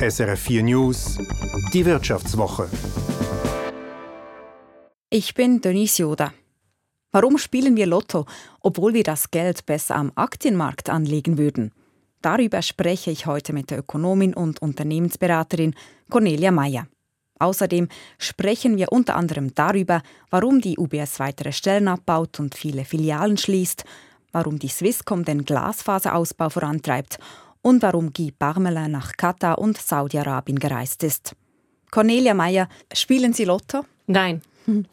SRF 4 News, die Wirtschaftswoche. Ich bin Denise Joda. Warum spielen wir Lotto, obwohl wir das Geld besser am Aktienmarkt anlegen würden? Darüber spreche ich heute mit der Ökonomin und Unternehmensberaterin Cornelia Meyer. Außerdem sprechen wir unter anderem darüber, warum die UBS weitere Stellen abbaut und viele Filialen schließt, warum die Swisscom den Glasfaserausbau vorantreibt und warum Guy Parmelin nach Katar und Saudi-Arabien gereist ist. Cornelia Meyer, spielen Sie Lotto? Nein.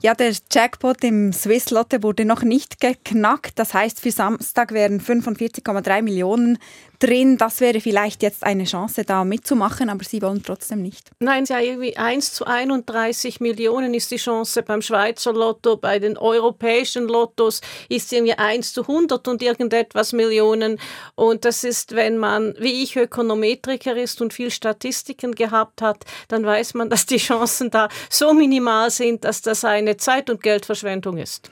Ja, der Jackpot im Swiss Lotte wurde noch nicht geknackt. Das heißt, für Samstag wären 45,3 Millionen drin. Das wäre vielleicht jetzt eine Chance, da mitzumachen, aber Sie wollen trotzdem nicht. Nein, ja, irgendwie 1 zu 31 Millionen ist die Chance beim Schweizer Lotto. Bei den europäischen Lottos ist irgendwie 1 zu 100 und irgendetwas Millionen. Und das ist, wenn man, wie ich, Ökonometriker ist und viel Statistiken gehabt hat, dann weiß man, dass die Chancen da so minimal sind, dass das eine Zeit- und Geldverschwendung ist.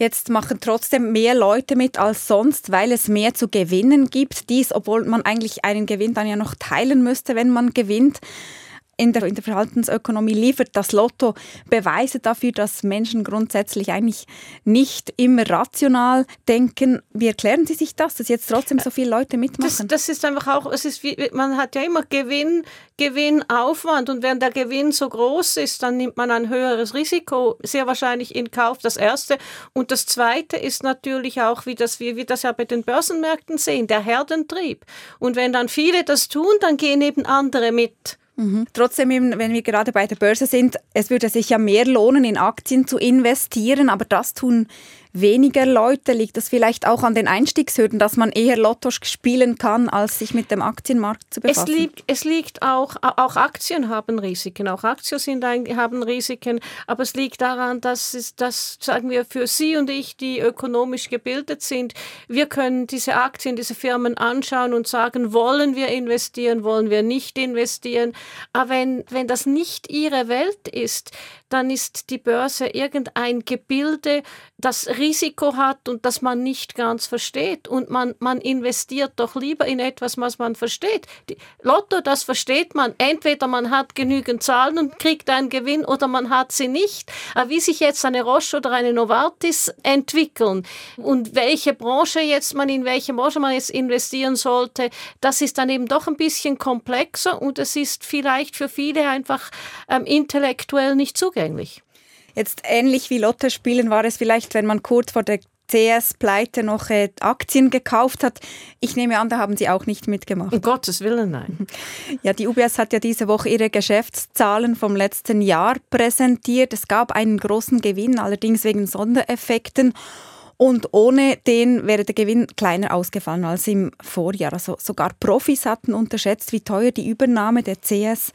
Jetzt machen trotzdem mehr Leute mit als sonst, weil es mehr zu gewinnen gibt. Dies, obwohl man eigentlich einen Gewinn dann ja noch teilen müsste, wenn man gewinnt in der, in der Verhaltensökonomie liefert das Lotto Beweise dafür, dass Menschen grundsätzlich eigentlich nicht immer rational denken. Wie erklären Sie sich das, dass jetzt trotzdem so viele Leute mitmachen? Das, das ist einfach auch, es ist wie, man hat ja immer Gewinn, Gewinnaufwand und wenn der Gewinn so groß ist, dann nimmt man ein höheres Risiko sehr wahrscheinlich in Kauf. Das erste und das zweite ist natürlich auch, wie das wir wie das ja bei den Börsenmärkten sehen, der Herdentrieb. Und wenn dann viele das tun, dann gehen eben andere mit. Mhm. Trotzdem, wenn wir gerade bei der Börse sind, es würde sich ja mehr lohnen, in Aktien zu investieren, aber das tun weniger Leute? Liegt das vielleicht auch an den Einstiegshürden, dass man eher Lotto spielen kann, als sich mit dem Aktienmarkt zu befassen? Es liegt, es liegt auch, auch Aktien haben Risiken, auch Aktien sind ein, haben Risiken, aber es liegt daran, dass, es, dass, sagen wir, für Sie und ich, die ökonomisch gebildet sind, wir können diese Aktien, diese Firmen anschauen und sagen, wollen wir investieren, wollen wir nicht investieren. Aber wenn, wenn das nicht Ihre Welt ist, dann ist die Börse irgendein Gebilde, das Risiko hat und das man nicht ganz versteht. Und man, man investiert doch lieber in etwas, was man versteht. Die Lotto, das versteht man. Entweder man hat genügend Zahlen und kriegt einen Gewinn oder man hat sie nicht. Aber wie sich jetzt eine Roche oder eine Novartis entwickeln und welche Branche jetzt man in welche Branche man jetzt investieren sollte, das ist dann eben doch ein bisschen komplexer und es ist vielleicht für viele einfach ähm, intellektuell nicht zugänglich. Jetzt ähnlich wie Lotte spielen war es vielleicht, wenn man kurz vor der CS-Pleite noch äh, Aktien gekauft hat. Ich nehme an, da haben Sie auch nicht mitgemacht. Um Gottes Willen, nein. Ja, die UBS hat ja diese Woche ihre Geschäftszahlen vom letzten Jahr präsentiert. Es gab einen großen Gewinn, allerdings wegen Sondereffekten. Und ohne den wäre der Gewinn kleiner ausgefallen als im Vorjahr. Also sogar Profis hatten unterschätzt, wie teuer die Übernahme der CS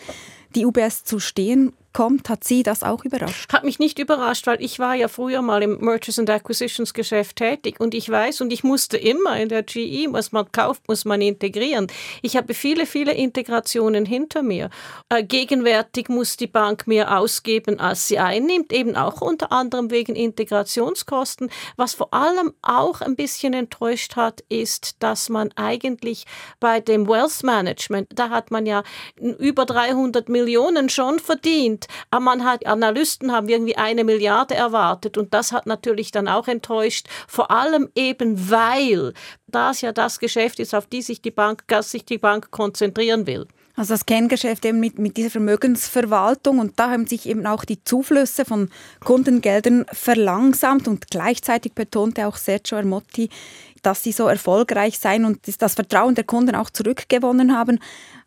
die UBS zu stehen kommt, hat Sie das auch überrascht? Hat mich nicht überrascht, weil ich war ja früher mal im Mergers and Acquisitions Geschäft tätig und ich weiß und ich musste immer in der GE, was man kauft, muss man integrieren. Ich habe viele, viele Integrationen hinter mir. Äh, gegenwärtig muss die Bank mehr ausgeben, als sie einnimmt, eben auch unter anderem wegen Integrationskosten. Was vor allem auch ein bisschen enttäuscht hat, ist, dass man eigentlich bei dem Wealth Management, da hat man ja über 300 Millionen schon verdient aber man hat, Analysten haben irgendwie eine Milliarde erwartet und das hat natürlich dann auch enttäuscht, vor allem eben weil das ja das Geschäft ist, auf die sich die Bank, dass sich die Bank konzentrieren will. Also das Kerngeschäft eben mit, mit dieser Vermögensverwaltung und da haben sich eben auch die Zuflüsse von Kundengeldern verlangsamt und gleichzeitig betonte auch Sergio Ermotti, dass sie so erfolgreich seien und das Vertrauen der Kunden auch zurückgewonnen haben.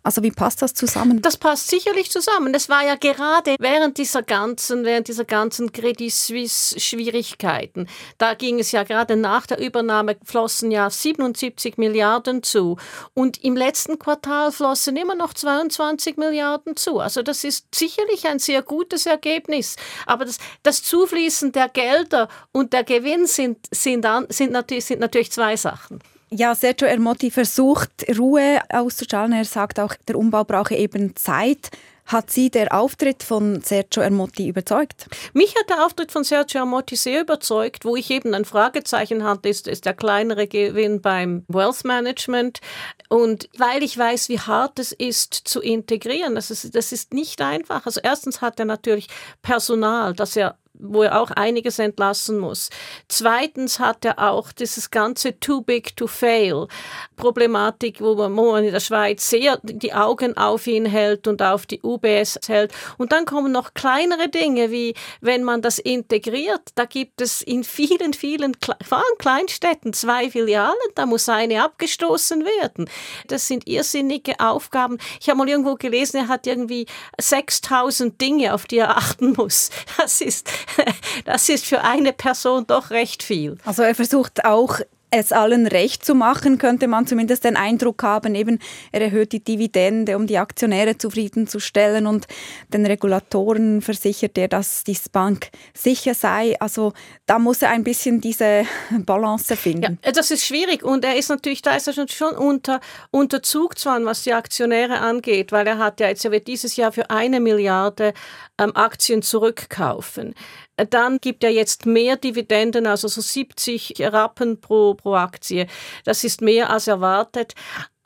Also wie passt das zusammen? Das passt sicherlich zusammen. Es war ja gerade während dieser ganzen, während dieser ganzen Credit Suisse Schwierigkeiten, da ging es ja gerade nach der Übernahme flossen ja 77 Milliarden zu und im letzten Quartal flossen immer noch 22 Milliarden zu. Also das ist sicherlich ein sehr gutes Ergebnis. Aber das, das Zufließen der Gelder und der Gewinn sind, sind, sind, natürlich, sind natürlich zwei Sachen. Ja, Sergio Ermotti versucht, Ruhe auszustrahlen. Er sagt auch, der Umbau brauche eben Zeit. Hat Sie der Auftritt von Sergio Ermotti überzeugt? Mich hat der Auftritt von Sergio Ermotti sehr überzeugt. Wo ich eben ein Fragezeichen hatte, ist, ist der kleinere Gewinn beim Wealth Management. Und weil ich weiß, wie hart es ist zu integrieren, das ist, das ist nicht einfach. Also erstens hat er natürlich Personal, das er wo er auch einiges entlassen muss. Zweitens hat er auch dieses ganze Too Big to Fail Problematik, wo man, in der Schweiz sehr die Augen auf ihn hält und auf die UBS hält. Und dann kommen noch kleinere Dinge, wie wenn man das integriert, da gibt es in vielen, vielen, vor allem Kleinstädten zwei Filialen, da muss eine abgestoßen werden. Das sind irrsinnige Aufgaben. Ich habe mal irgendwo gelesen, er hat irgendwie 6000 Dinge, auf die er achten muss. Das ist das ist für eine Person doch recht viel. Also er versucht auch es allen recht zu machen, könnte man zumindest den Eindruck haben, eben er erhöht die Dividende, um die Aktionäre zufriedenzustellen und den Regulatoren versichert er, dass die Bank sicher sei. Also da muss er ein bisschen diese Balance finden. Ja, das ist schwierig und er ist natürlich, da ist er schon unter, unter Zugzwang, was die Aktionäre angeht, weil er hat ja jetzt, er wird dieses Jahr für eine Milliarde ähm, Aktien zurückkaufen. Dann gibt er jetzt mehr Dividenden, also so 70 Rappen pro, pro Aktie. Das ist mehr als erwartet.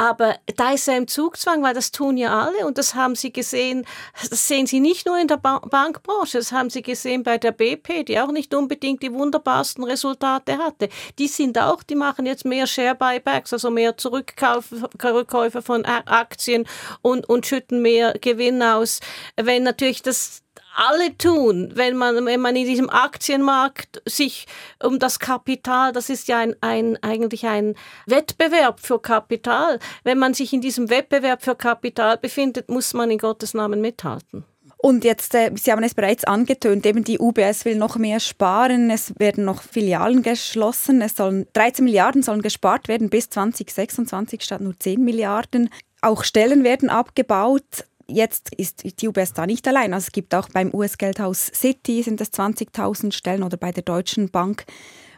Aber da ist er im Zugzwang, weil das tun ja alle und das haben Sie gesehen, das sehen Sie nicht nur in der ba Bankbranche, das haben Sie gesehen bei der BP, die auch nicht unbedingt die wunderbarsten Resultate hatte. Die sind auch, die machen jetzt mehr Share Buybacks, also mehr Zurückkäufe von Aktien und, und schütten mehr Gewinn aus. Wenn natürlich das alle tun, wenn man, wenn man in diesem Aktienmarkt sich um das Kapital, das ist ja ein, ein, eigentlich ein Wettbewerb für Kapital, wenn man sich in diesem Wettbewerb für Kapital befindet, muss man in Gottes Namen mithalten. Und jetzt, äh, Sie haben es bereits angetönt, eben die UBS will noch mehr sparen, es werden noch Filialen geschlossen, es sollen 13 Milliarden sollen gespart werden bis 2026 statt nur 10 Milliarden. Auch Stellen werden abgebaut. Jetzt ist die UBS da nicht allein. Also es gibt auch beim US-Geldhaus City sind es 20.000 Stellen oder bei der Deutschen Bank.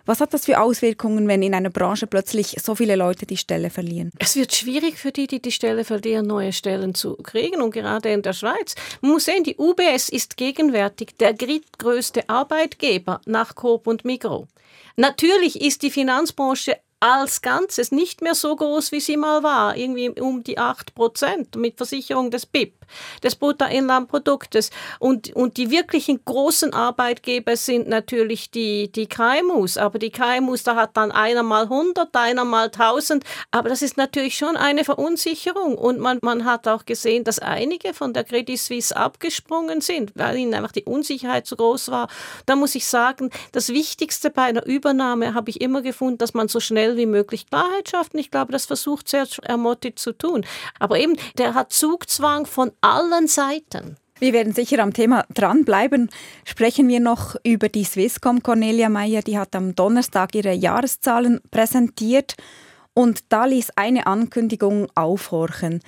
Was hat das für Auswirkungen, wenn in einer Branche plötzlich so viele Leute die Stelle verlieren? Es wird schwierig für die, die die Stelle verlieren, neue Stellen zu kriegen und gerade in der Schweiz. Man muss sehen, die UBS ist gegenwärtig der drittgrößte Arbeitgeber nach Coop und Migro. Natürlich ist die Finanzbranche als Ganzes nicht mehr so groß, wie sie mal war, irgendwie um die 8 Prozent mit Versicherung des BIP, des Bruttoinlandproduktes. Und, und die wirklichen großen Arbeitgeber sind natürlich die, die KMUs. Aber die KMUs, da hat dann einer mal 100, einer mal 1000. Aber das ist natürlich schon eine Verunsicherung. Und man, man hat auch gesehen, dass einige von der Credit Suisse abgesprungen sind, weil ihnen einfach die Unsicherheit zu groß war. Da muss ich sagen, das Wichtigste bei einer Übernahme habe ich immer gefunden, dass man so schnell wie möglich Klarheit schafft. Und ich glaube, das versucht Sergio Ermotti zu tun. Aber eben, der hat Zugzwang von allen Seiten. Wir werden sicher am Thema dranbleiben. Sprechen wir noch über die Swisscom. Cornelia Meyer, die hat am Donnerstag ihre Jahreszahlen präsentiert und da ließ eine Ankündigung aufhorchen.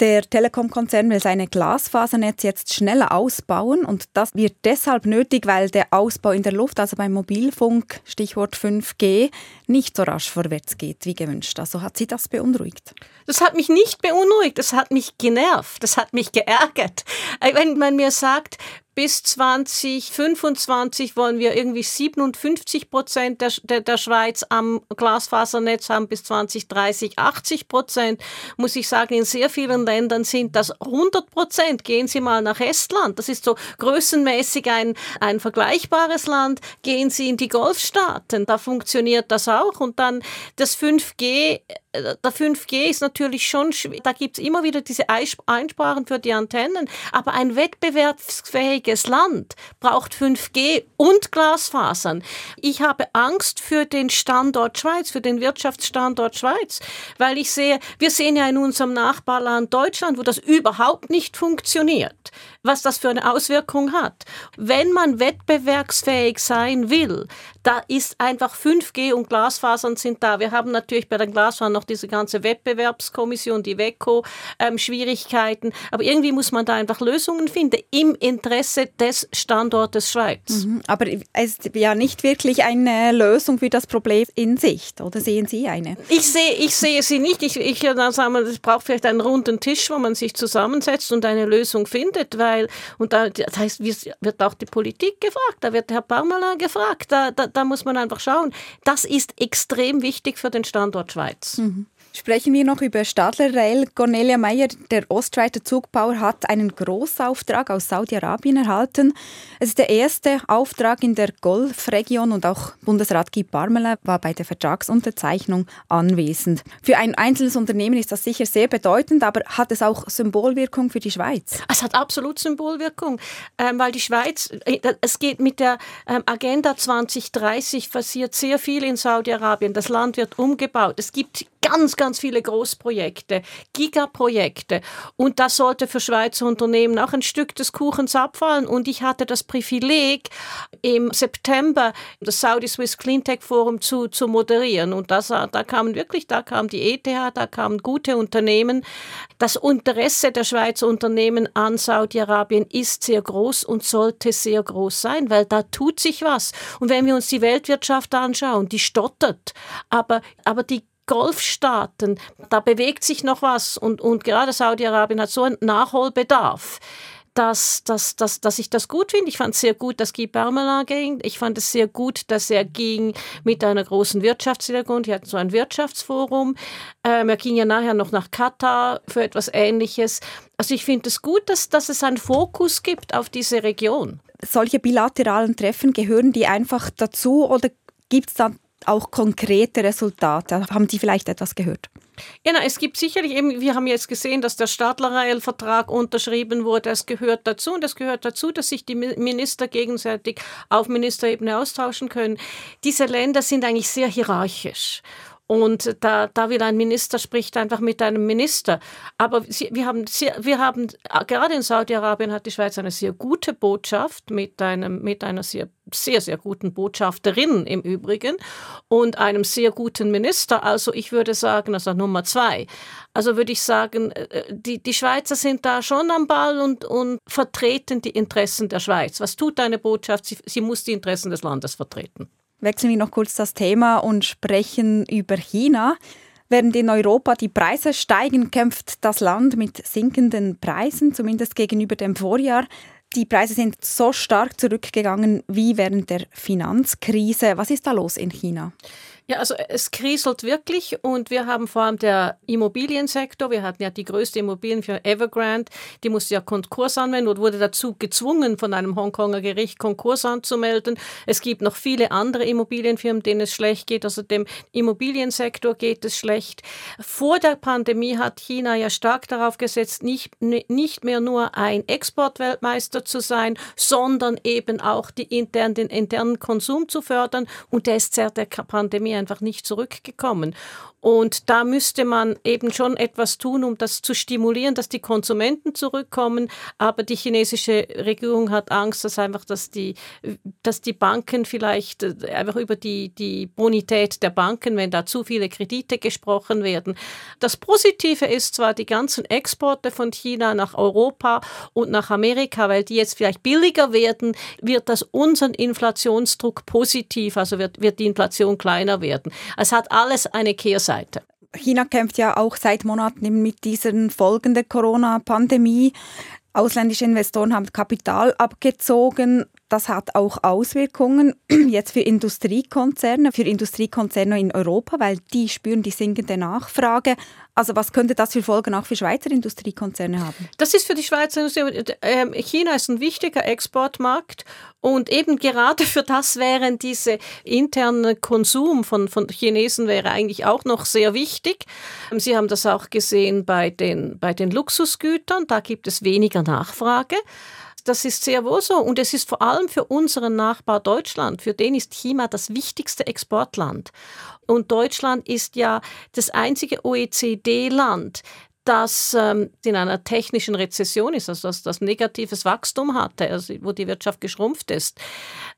Der Telekom-Konzern will seine Glasfasernetz jetzt schneller ausbauen und das wird deshalb nötig, weil der Ausbau in der Luft, also beim Mobilfunk, Stichwort 5G, nicht so rasch vorwärts geht wie gewünscht. Also hat Sie das beunruhigt? Das hat mich nicht beunruhigt, das hat mich genervt, das hat mich geärgert. Wenn man mir sagt, bis 2025 wollen wir irgendwie 57 Prozent der, der, der, Schweiz am Glasfasernetz haben, bis 2030 80 Prozent. Muss ich sagen, in sehr vielen Ländern sind das 100 Prozent. Gehen Sie mal nach Estland, das ist so größenmäßig ein, ein vergleichbares Land. Gehen Sie in die Golfstaaten, da funktioniert das auch. Und dann das 5G der 5G ist natürlich schon, da gibt es immer wieder diese Einsprachen für die Antennen, aber ein wettbewerbsfähiges Land braucht 5G und Glasfasern. Ich habe Angst für den Standort Schweiz, für den Wirtschaftsstandort Schweiz, weil ich sehe, wir sehen ja in unserem Nachbarland Deutschland, wo das überhaupt nicht funktioniert, was das für eine Auswirkung hat. Wenn man wettbewerbsfähig sein will, da ist einfach 5G und Glasfasern sind da. Wir haben natürlich bei den Glasfasern noch noch diese ganze Wettbewerbskommission, die WECO, ähm, Schwierigkeiten. Aber irgendwie muss man da einfach Lösungen finden im Interesse des Standortes Schweiz. Mhm, aber es ist ja nicht wirklich eine Lösung für das Problem in Sicht, oder sehen Sie eine? Ich sehe, ich sehe sie nicht. Ich, ich sagen wir, es braucht vielleicht einen runden Tisch, wo man sich zusammensetzt und eine Lösung findet, weil, und da, das heißt, wird auch die Politik gefragt, da wird Herr Baumala gefragt, da, da, da muss man einfach schauen. Das ist extrem wichtig für den Standort Schweiz. Mhm. Sprechen wir noch über Stadler Rail. Cornelia Meyer, der Ostschweizer Zugbauer, hat einen Großauftrag aus Saudi-Arabien erhalten. Es ist der erste Auftrag in der Golfregion und auch Bundesrat Guy Parmelin war bei der Vertragsunterzeichnung anwesend. Für ein einzelnes Unternehmen ist das sicher sehr bedeutend, aber hat es auch Symbolwirkung für die Schweiz? Es hat absolut Symbolwirkung, ähm, weil die Schweiz, äh, es geht mit der ähm, Agenda 2030 passiert sehr viel in Saudi-Arabien. Das Land wird umgebaut. Es gibt ganz, ganz viele Großprojekte, Gigaprojekte. Und das sollte für Schweizer Unternehmen auch ein Stück des Kuchens abfallen. Und ich hatte das Privileg, im September das Saudi Swiss Cleantech Forum zu, zu moderieren. Und das, da kamen wirklich, da kam die ETH, da kamen gute Unternehmen. Das Interesse der Schweizer Unternehmen an Saudi-Arabien ist sehr groß und sollte sehr groß sein, weil da tut sich was. Und wenn wir uns die Weltwirtschaft anschauen, die stottert, aber, aber die Golfstaaten, da bewegt sich noch was und, und gerade Saudi-Arabien hat so einen Nachholbedarf dass, dass, dass, dass ich das gut finde. Ich fand es sehr gut, dass Guy Parmelin ging. Ich fand es sehr gut, dass er ging mit einer großen Wirtschaftsdelegation. Die hatten so ein Wirtschaftsforum. Ähm, er ging ja nachher noch nach Katar für etwas Ähnliches. Also ich finde es gut, dass, dass es einen Fokus gibt auf diese Region. Solche bilateralen Treffen, gehören die einfach dazu oder gibt es dann auch konkrete Resultate? Haben Sie vielleicht etwas gehört? Ja, na, es gibt sicherlich eben, wir haben jetzt gesehen, dass der Stadler-Vertrag unterschrieben wurde. Das gehört dazu und es gehört dazu, dass sich die Minister gegenseitig auf Ministerebene austauschen können. Diese Länder sind eigentlich sehr hierarchisch. Und da, da will ein Minister spricht einfach mit einem Minister. Aber sie, wir haben, sehr, wir haben gerade in Saudi-Arabien hat die Schweiz eine sehr gute Botschaft mit einem, mit einer sehr, sehr, sehr guten Botschafterin im Übrigen und einem sehr guten Minister. Also ich würde sagen, also Nummer zwei. Also würde ich sagen, äh, die, die Schweizer sind da schon am Ball und, und vertreten die Interessen der Schweiz. Was tut eine Botschaft? Sie, sie muss die Interessen des Landes vertreten. Wechseln wir noch kurz das Thema und sprechen über China. Während in Europa die Preise steigen, kämpft das Land mit sinkenden Preisen, zumindest gegenüber dem Vorjahr. Die Preise sind so stark zurückgegangen wie während der Finanzkrise. Was ist da los in China? Ja, also es kriselt wirklich und wir haben vor allem der Immobiliensektor, wir hatten ja die größte Immobilienfirma Evergrande, die musste ja Konkurs anmelden und wurde dazu gezwungen, von einem Hongkonger Gericht Konkurs anzumelden. Es gibt noch viele andere Immobilienfirmen, denen es schlecht geht, also dem Immobiliensektor geht es schlecht. Vor der Pandemie hat China ja stark darauf gesetzt, nicht, nicht mehr nur ein Exportweltmeister zu sein, sondern eben auch die intern, den internen Konsum zu fördern und der ist seit der Pandemie einfach nicht zurückgekommen. Und da müsste man eben schon etwas tun, um das zu stimulieren, dass die Konsumenten zurückkommen. Aber die chinesische Regierung hat Angst, dass einfach, dass die, dass die Banken vielleicht äh, einfach über die, die Bonität der Banken, wenn da zu viele Kredite gesprochen werden. Das Positive ist zwar die ganzen Exporte von China nach Europa und nach Amerika, weil die jetzt vielleicht billiger werden, wird das unseren Inflationsdruck positiv, also wird, wird die Inflation kleiner werden. Es hat alles eine Kehrseite. Seite. China kämpft ja auch seit Monaten mit diesen Folgen der Corona-Pandemie. Ausländische Investoren haben Kapital abgezogen. Das hat auch Auswirkungen jetzt für Industriekonzerne, für Industriekonzerne in Europa, weil die spüren die sinkende Nachfrage. Also was könnte das für Folgen auch für Schweizer Industriekonzerne haben? Das ist für die Schweizer Industrie. Ähm, China ist ein wichtiger Exportmarkt und eben gerade für das wären diese interne Konsum von, von Chinesen wäre eigentlich auch noch sehr wichtig. Ähm, Sie haben das auch gesehen bei den, bei den Luxusgütern. Da gibt es weniger Nachfrage das ist sehr wohl so. Und es ist vor allem für unseren Nachbar Deutschland, für den ist China das wichtigste Exportland. Und Deutschland ist ja das einzige OECD-Land, das ähm, in einer technischen Rezession ist, also das, das negatives Wachstum hatte, also wo die Wirtschaft geschrumpft ist.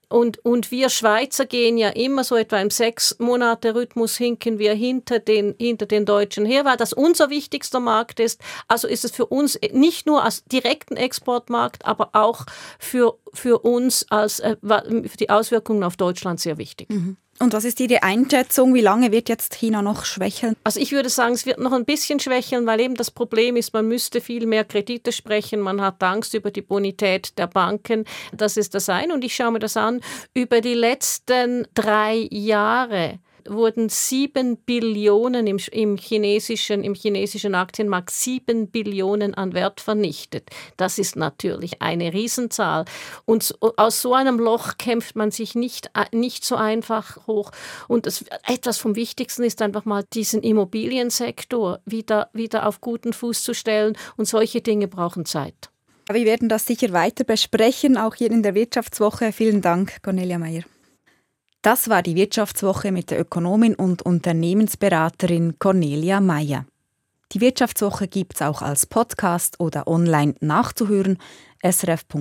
Und, und wir Schweizer gehen ja immer so etwa im Sechs-Monate-Rhythmus hinken wir hinter den, hinter den Deutschen her, weil das unser wichtigster Markt ist. Also ist es für uns nicht nur als direkten Exportmarkt, aber auch für, für uns als äh, für die Auswirkungen auf Deutschland sehr wichtig. Mhm. Und was ist Ihre Einschätzung? Wie lange wird jetzt China noch schwächeln? Also ich würde sagen, es wird noch ein bisschen schwächeln, weil eben das Problem ist, man müsste viel mehr Kredite sprechen. Man hat Angst über die Bonität der Banken. Das ist das eine. Und ich schaue mir das an. Über die letzten drei Jahre wurden sieben Billionen im, im, chinesischen, im chinesischen Aktienmarkt, sieben Billionen an Wert vernichtet. Das ist natürlich eine Riesenzahl. Und aus so einem Loch kämpft man sich nicht, äh, nicht so einfach hoch. Und das, etwas vom Wichtigsten ist einfach mal diesen Immobiliensektor wieder, wieder auf guten Fuß zu stellen. Und solche Dinge brauchen Zeit. Wir werden das sicher weiter besprechen, auch hier in der Wirtschaftswoche. Vielen Dank, Cornelia Meyer. Das war die Wirtschaftswoche mit der Ökonomin und Unternehmensberaterin Cornelia Meyer. Die Wirtschaftswoche gibt es auch als Podcast oder online nachzuhören srf.ch-audio.